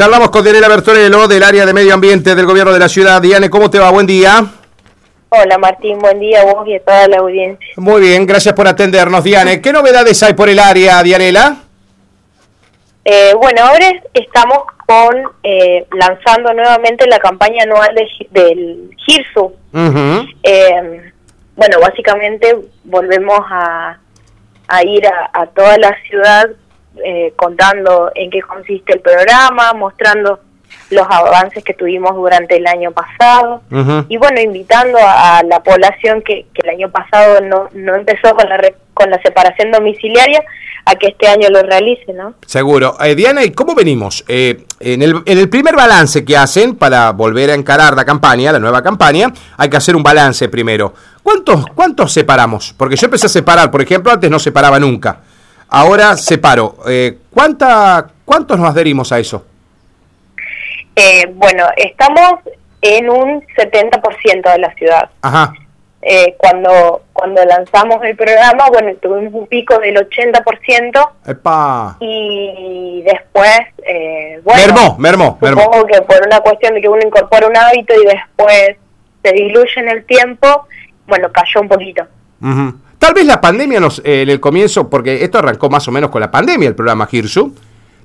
Charlamos con Dianela Bertorello del área de medio ambiente del gobierno de la ciudad. Diane, ¿cómo te va? Buen día. Hola Martín, buen día a vos y a toda la audiencia. Muy bien, gracias por atendernos, Diane. ¿Qué novedades hay por el área, Dianela? Eh, bueno, ahora estamos con eh, lanzando nuevamente la campaña anual del GIRSU. Eh, bueno, básicamente volvemos a, ir a, toda la ciudad contando en qué consiste el programa, mostrando los avances que tuvimos durante el año pasado y bueno, invitando a, la población que, que, el año pasado no, no empezó con la, con la separación domiciliaria a que este año lo realice, ¿no? Seguro. Eh, Diana, ¿y cómo venimos? Eh, en, el, en el primer balance que hacen para volver a encarar la campaña, la nueva campaña, hay que hacer un balance primero. ¿Cuántos, cuántos separamos? Porque yo empecé a separar, por ejemplo, antes no separaba nunca. Ahora separo. Eh, ¿cuánta, ¿Cuántos nos adherimos a eso? Eh, bueno, estamos en un 70% de la ciudad. Ajá. Eh, cuando cuando lanzamos el programa, bueno, tuvimos un pico del 80%. ¡Epa! Y después, eh, bueno, mermó, mermó, supongo que por una cuestión de que uno incorpora un hábito y después se diluye en el tiempo, bueno, cayó un poquito. Tal vez la pandemia nos, eh, en el comienzo, porque esto arrancó más o menos con la pandemia, el programa Hirsu,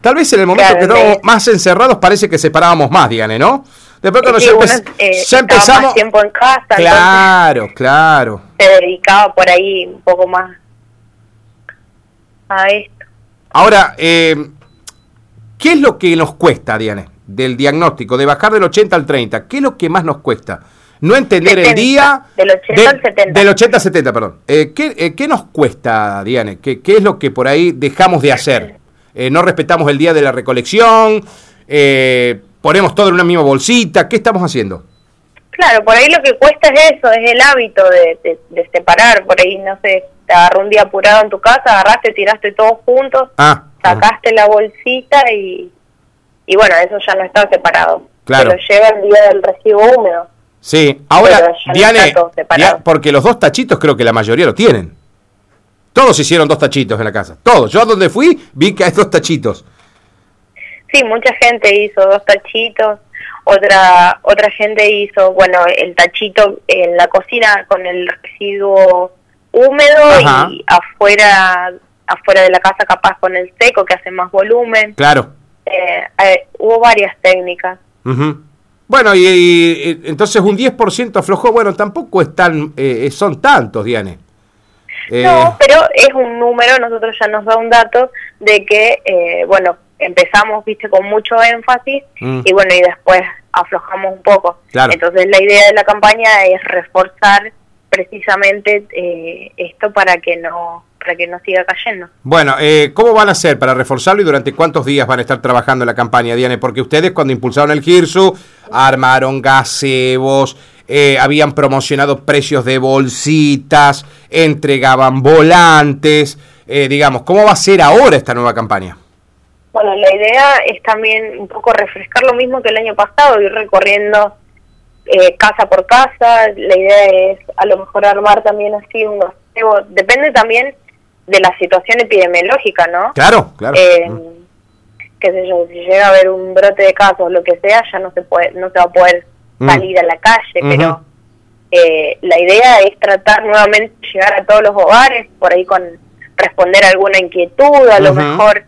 tal vez en el momento que estábamos más encerrados parece que separábamos más, díganme, ¿no? Después cuando ya, eh, empezamos... Más tiempo en casa. Claro, claro. Se dedicaba por ahí un poco más a esto. Ahora, eh, ¿qué es lo que nos cuesta, Diane, del diagnóstico, de bajar del 80 al 30? ¿Qué es lo que más nos cuesta? No entender el día... Del 80 al 70. Del 80 al 70, perdón. Eh, ¿qué, eh, ¿qué, nos cuesta, Diane? ¿Qué, ¿Qué es lo que por ahí dejamos de hacer? Eh, no respetamos el día de la recolección, eh, ponemos todo en una misma bolsita, ¿qué estamos haciendo? Claro, por ahí lo que cuesta es eso, es el hábito de, separar, por ahí, no sé, te agarró un día apurado en tu casa, agarraste, tiraste todos juntos, ah, sacaste la bolsita y, y bueno, eso ya no está separado. Claro. Pero lleva el día del recibo húmedo. Sí, ahora, Diane, porque los dos tachitos creo que la mayoría lo tienen. Todos hicieron dos tachitos en la casa, todos. Yo a donde fui vi que hay dos tachitos. Sí, mucha gente hizo dos tachitos, otra otra gente hizo, bueno, el tachito en la cocina con el residuo húmedo y afuera afuera de la casa capaz con el seco que hace más volumen. Claro. Eh, eh, hubo varias técnicas. Bueno, y, entonces un 10% aflojó, bueno, tampoco es tan, eh, son tantos, Diane. No, pero es un número, nosotros ya nos da un dato de que, bueno, empezamos, viste, con mucho énfasis mm. y bueno, y después aflojamos un poco. Entonces la idea de la campaña es reforzar precisamente eh, esto para que no para que no siga cayendo. Bueno, eh, ¿cómo van a hacer para reforzarlo y durante cuántos días van a estar trabajando la campaña, Diane? Porque ustedes cuando impulsaron el GIRSU armaron gazebos, eh, habían promocionado precios de bolsitas, entregaban volantes, digamos, ¿cómo va a ser ahora esta nueva campaña? Bueno, la idea es también un poco refrescar lo mismo que el año pasado, ir recorriendo eh, casa por casa. La idea es a lo mejor armar también así un Depende también de la situación epidemiológica, ¿no? Claro, claro. Eh, qué sé yo, si llega a haber un brote de casos, lo que sea, ya no se puede, no se va a poder mm. salir a la calle, pero eh, la idea es tratar nuevamente de llegar a todos los hogares, por ahí con responder alguna inquietud, a lo mejor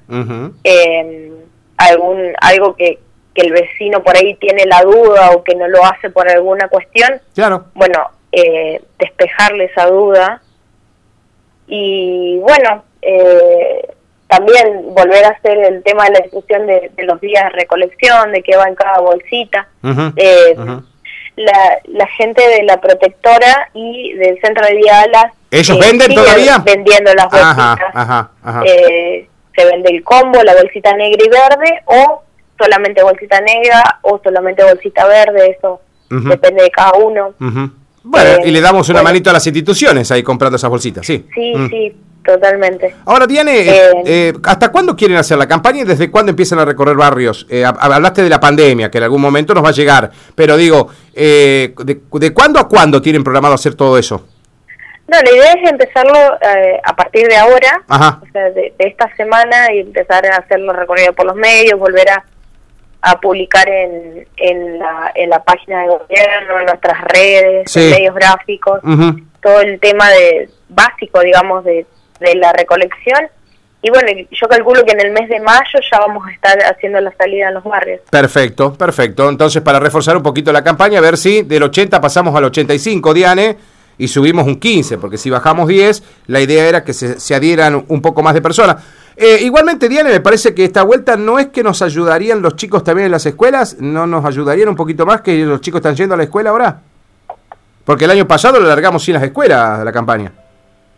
eh, algún algo que, que, el vecino por ahí tiene la duda o que no lo hace por alguna cuestión. Claro. Bueno, eh, despejarle esa duda. Y bueno, eh, también volver a hacer el tema de la discusión de, los días de recolección, de qué va en cada bolsita. La, la gente de la protectora y del centro de Dialas ¿Ellos venden todavía? Vendiendo las bolsitas. Eh, se vende el combo, la bolsita negra y verde, o solamente bolsita negra, o solamente bolsita verde, eso depende de cada uno. Bueno, y le damos una manito a las instituciones ahí comprando esas bolsitas, sí. Sí, mm. sí, totalmente. Ahora, Diane, eh, eh, ¿hasta cuándo quieren hacer la campaña y desde cuándo empiezan a recorrer barrios? hablaste de la pandemia, que en algún momento nos va a llegar, pero digo, de, ¿de cuándo a cuándo tienen programado hacer todo eso? No, la idea es empezarlo eh, a partir de ahora, o sea, de, esta semana y empezar a hacerlo recorrido por los medios, volver a, a publicar en, en, la, en la página de gobierno, en nuestras redes, en medios gráficos, todo el tema de básico, digamos, de, de la recolección. Y bueno, yo calculo que en el mes de mayo ya vamos a estar haciendo la salida en los barrios. Perfecto, perfecto. Entonces, para reforzar un poquito la campaña, a ver si del 80 pasamos al 85, Diane, y subimos un 15, porque si bajamos 10, la idea era que se, se adhieran un poco más de personas. Eh, igualmente, Diana, me parece que esta vuelta no es que nos ayudarían los chicos también en las escuelas, no nos ayudarían un poquito más que los chicos están yendo a la escuela ahora. Porque el año pasado lo largamos sin las escuelas la campaña.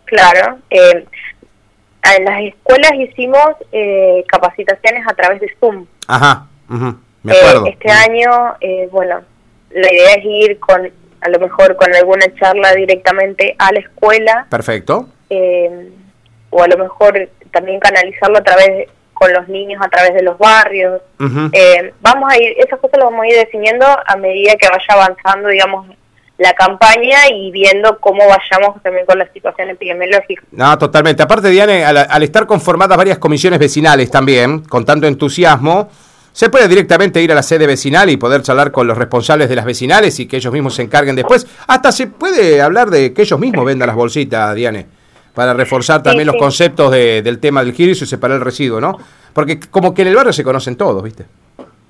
Claro. Eh, en las escuelas hicimos eh, capacitaciones a través de Zoom. Ajá, me acuerdo. este año, bueno, la idea es ir con, a lo mejor con alguna charla directamente a la escuela. Perfecto. o a lo mejor también canalizarlo a través con los niños a través de los barrios. Eh, vamos a ir, esas cosas las vamos a ir definiendo a medida que vaya avanzando, digamos, la campaña y viendo cómo vayamos también con la situación epidemiológica. No, totalmente. Aparte, Diane, al, estar conformadas varias comisiones vecinales también, con tanto entusiasmo, se puede directamente ir a la sede vecinal y poder charlar con los responsables de las vecinales y que ellos mismos se encarguen después. Hasta se puede hablar de que ellos mismos vendan las bolsitas, Diane para reforzar también los conceptos del tema del giro y separar el residuo, ¿no? Porque como que en el barrio se conocen todos, ¿viste?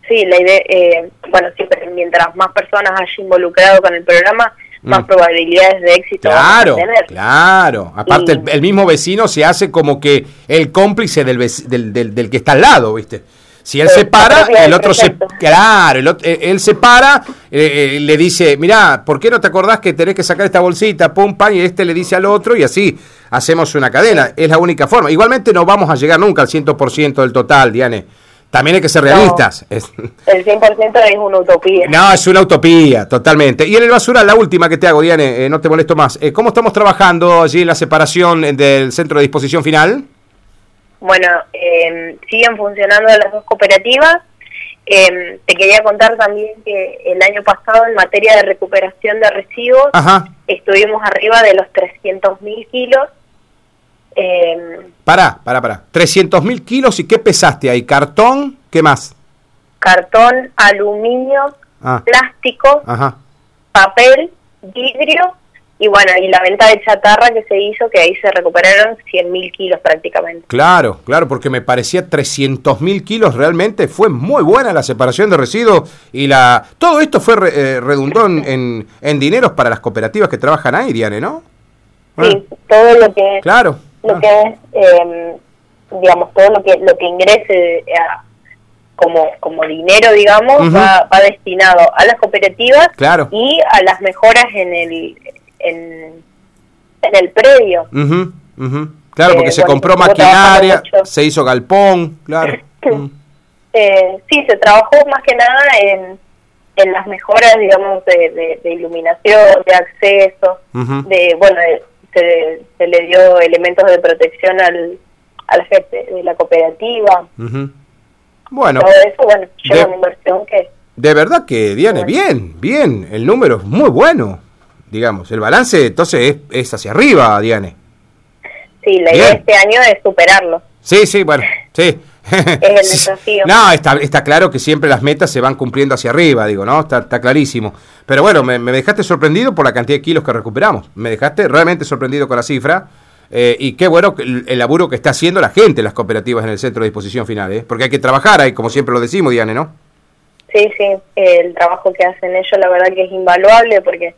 Sí, la idea, eh, bueno, siempre mientras más personas haya involucrado con el programa, más mm. probabilidades de éxito claro, Claro, aparte el, mismo vecino se hace como que el cómplice del, del, del que está al lado, ¿viste? Si él se para, el otro se... Claro, eh, él se para, eh, eh, le dice, mirá, ¿por qué no te acordás que tenés que sacar esta bolsita? Pum, pan, y este le dice al otro y así hacemos una cadena. Es la única forma. Igualmente no vamos a llegar nunca al 100% del total, Diane. También hay que ser realistas. el 100% es una utopía. No, es una utopía, totalmente. Y en el basura, la última que te hago, Diane, no te molesto más. ¿Cómo estamos trabajando allí en la separación del centro de disposición final? Bueno, eh, siguen funcionando las dos cooperativas. Eh, te quería contar también que el año pasado en materia de recuperación de residuos estuvimos arriba de los 300.000 mil kilos. Eh, pará, pará, pará. 300 mil kilos y qué pesaste ahí? ¿Cartón? ¿Qué más? Cartón, aluminio, ah. plástico, papel, vidrio y bueno, y la venta de chatarra que se hizo, que ahí se recuperaron 100.000 kilos prácticamente. Claro, claro, porque me parecía 300.000 kilos realmente. Fue muy buena la separación de residuos y la todo esto fue eh, redundó en, en, dineros para las cooperativas que trabajan ahí, Diane, ¿no? Sí, todo lo que, claro. lo ah. que es, em, digamos, todo lo que, lo que ingrese como, como dinero, digamos, va, va, destinado a las cooperativas claro. y a las mejoras en el en, el predio. Claro, porque se compró maquinaria, se hizo galpón, claro. eh, sí, se trabajó más que nada en, en las mejoras, digamos, de, de, iluminación, de acceso, de, bueno, se, se, le dio elementos de protección al, a la gente de la cooperativa. Bueno, todo eso, bueno, lleva una inversión que... De verdad que, Diane, bien, bien, el número es muy bueno digamos. El balance entonces es, hacia arriba, Diane. Sí, la idea de este año es superarlo. Sí, sí, bueno, sí. es el desafío. No, está, está claro que siempre las metas se van cumpliendo hacia arriba, digo, ¿no? Está, está clarísimo. Pero bueno, me, dejaste sorprendido por la cantidad de kilos que recuperamos. Me dejaste realmente sorprendido con la cifra. Eh, y qué bueno el, el, laburo que está haciendo la gente, las cooperativas en el centro de disposición final, ¿eh? porque hay que trabajar ahí, como siempre lo decimos, Diane, ¿no? Sí, sí, el trabajo que hacen ellos, la verdad que es invaluable, porque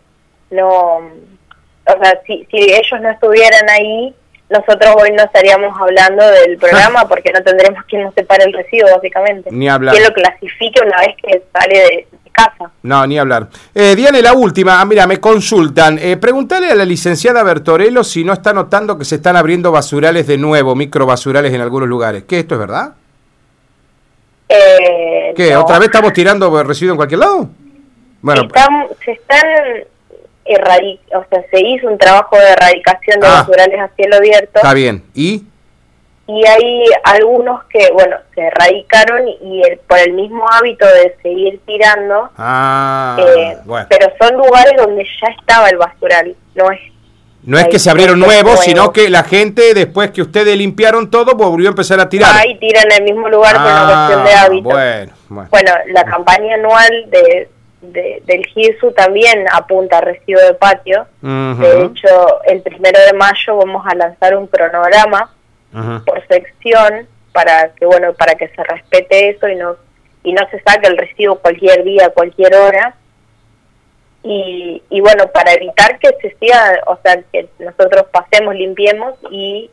no, o sea, si, si ellos no estuvieran ahí, nosotros hoy no estaríamos hablando del programa porque no tendremos quien nos separe el residuo, básicamente. Ni hablar. Quien lo clasifique una vez que sale de, casa. No, ni hablar. Eh, Diane, la última. Ah, mira, me consultan. Eh, preguntale a la licenciada Bertorello si no está notando que se están abriendo basurales de nuevo, microbasurales en algunos lugares. ¿Qué, esto es verdad? Eh, ¿Qué? ¿Otra vez estamos tirando residuos en cualquier lado? Bueno, se están o sea, se hizo un trabajo de erradicación de ah. basurales a cielo abierto. Está bien. ¿Y? Y hay algunos que, bueno, se erradicaron y el, por el mismo hábito de seguir tirando, ah, eh, pero son lugares donde ya estaba el basural, no es No es que se abrieron nuevos, sino que la gente, después que ustedes limpiaron todo, volvió a empezar a tirar. Ahí tiran en el mismo lugar por una Ah, cuestión de hábito. Bueno, bueno. Bueno, la campaña anual de, de- del GIRSU también apunta a residuo de patio. De hecho, el primero de mayo vamos a lanzar un cronograma por sección para que bueno para que se respete eso y no y no se saque el residuo cualquier día, cualquier hora. Y, y bueno, para evitar que se siga, o sea, que nosotros pasemos, limpiemos y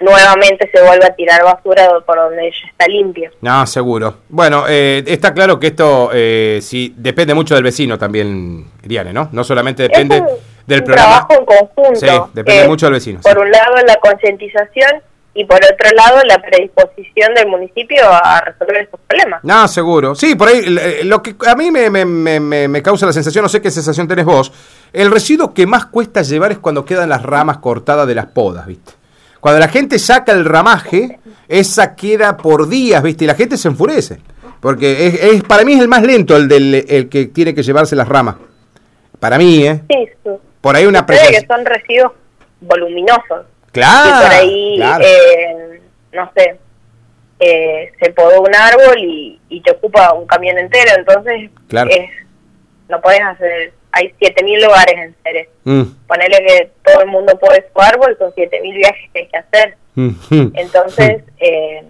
nuevamente se vuelva a tirar basura por donde ya está limpio. No, seguro. Bueno, eh, está claro que esto eh, sí depende mucho del vecino también, Diane, ¿no? No solamente depende es un, del un programa. trabajo en conjunto. Sí, depende mucho del vecino. Por sí. un lado la concientización y por otro lado la predisposición del municipio a resolver estos problemas. No, seguro. Sí, por ahí, eh, lo que a mí me- me- me- me causa la sensación, no sé qué sensación tenés vos, el residuo que más cuesta llevar es cuando quedan las ramas cortadas de las podas, ¿viste? Cuando la gente saca el ramaje, esa queda por días, ¿viste? Y la gente se enfurece. Porque es, es- para mí es el más lento el, del, el que tiene que llevarse las ramas. Para mí, ¿eh? Sí, su- Por ahí una sucede que son residuos voluminosos. Claro. y por ahí, claro. eh, no sé, eh, se podó un árbol y, y te ocupa un camión entero, entonces Claro. es, no puedes hacer, hay 7.000 lugares en Ceres. Mm, Ponerle que todo el mundo puede su árbol, son 7.000 viajes que hay que hacer. mm, mm. Entonces, eh,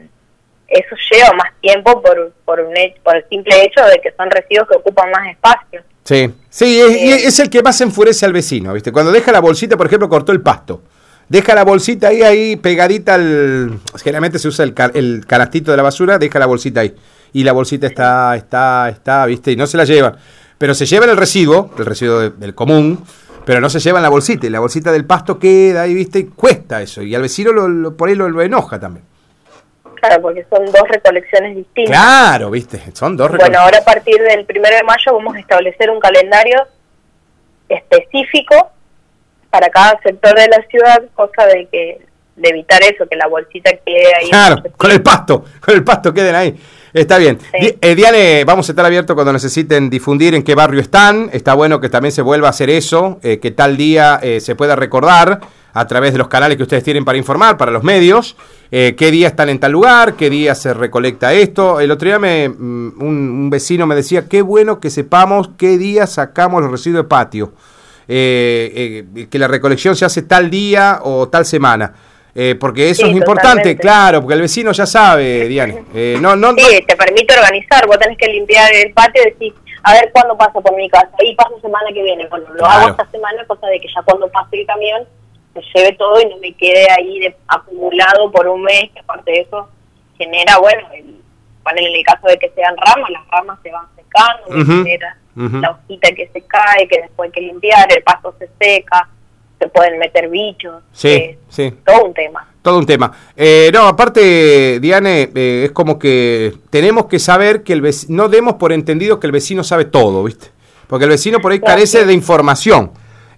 eso lleva más tiempo por, por, un por el simple hecho de que son residuos que ocupan más espacio. Sí, sí, es, y Eh, es el que más enfurece al vecino, ¿viste? Cuando deja la bolsita, por ejemplo, cortó el pasto. Deja la bolsita ahí, ahí pegadita al... Generalmente se usa el, ca- el canastito de la basura, deja la bolsita ahí. Y la bolsita está, está, está, ¿viste? Y no se la llevan. Pero se llevan el residuo, el residuo de- del común, pero no se llevan la bolsita. Y la bolsita del pasto queda ahí, ¿viste? Y cuesta eso. Y al vecino lo, lo- por ahí lo, lo enoja también. Claro, porque son dos recolecciones distintas. Claro, ¿viste? Son dos Bueno, recol- ahora a partir del primero de mayo vamos a establecer un calendario específico para cada sector de la ciudad, cosa de que de evitar eso, que la bolsita quede ahí. Claro, con el pasto, con el pasto queden ahí. Está bien. Sí. Eh, Diane, vamos a estar abiertos cuando necesiten difundir en qué barrio están. Está bueno que también se vuelva a hacer eso, eh, que tal día eh, se pueda recordar a través de los canales que ustedes tienen para informar, para los medios, qué día están en tal lugar, qué día se recolecta esto. El otro día me, mm, un, un vecino me decía, qué bueno que sepamos qué día sacamos los residuos de patio. Que la recolección se hace tal día o tal semana. Eh, porque eso Sí, es importante, totalmente. claro, porque el vecino ya sabe, Diane. Eh, no, no, no- Sí, te permite organizar, vos tenés que limpiar el patio y decir, a ver cuándo pasa por mi casa, y paso semana que viene, bueno, lo Claro. hago esta semana, cosa de que ya cuando pase el camión se lleve todo y no me quede ahí de- acumulado por un mes, que aparte de eso genera, bueno, el, en el caso de que sean ramas, las ramas se van secando, Ujú, genera ujú. la hojita que se cae, que después hay que limpiar, el pasto se seca, se pueden meter bichos, Sí, eh, sí. todo un tema. Todo un tema. Eh, no, aparte, Diane, eh, es como que tenemos que saber que el vecino, no demos por entendido que el vecino sabe todo, ¿viste? Porque el vecino por ahí carece de información.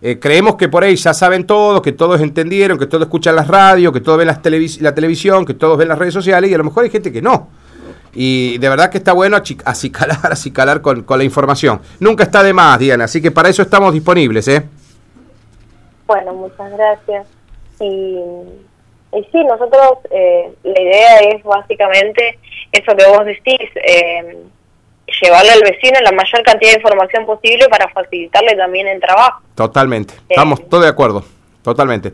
Eh, creemos que por ahí ya saben todo, que todos entendieron, que todos escuchan las radios, que todos ven las televis- la televisión, que todos ven las redes sociales y a lo mejor hay gente que no. Y de verdad que está bueno acicalar, acicalar con, con la información. Nunca está de más, Diana, así que para eso estamos disponibles, ¿eh? Bueno, muchas gracias. Y, y sí, nosotros, eh, la idea es básicamente eso que vos decís, eh, llevarle al vecino la mayor cantidad de información posible para facilitarle también el trabajo. Totalmente. Estamos todos de acuerdo. Totalmente.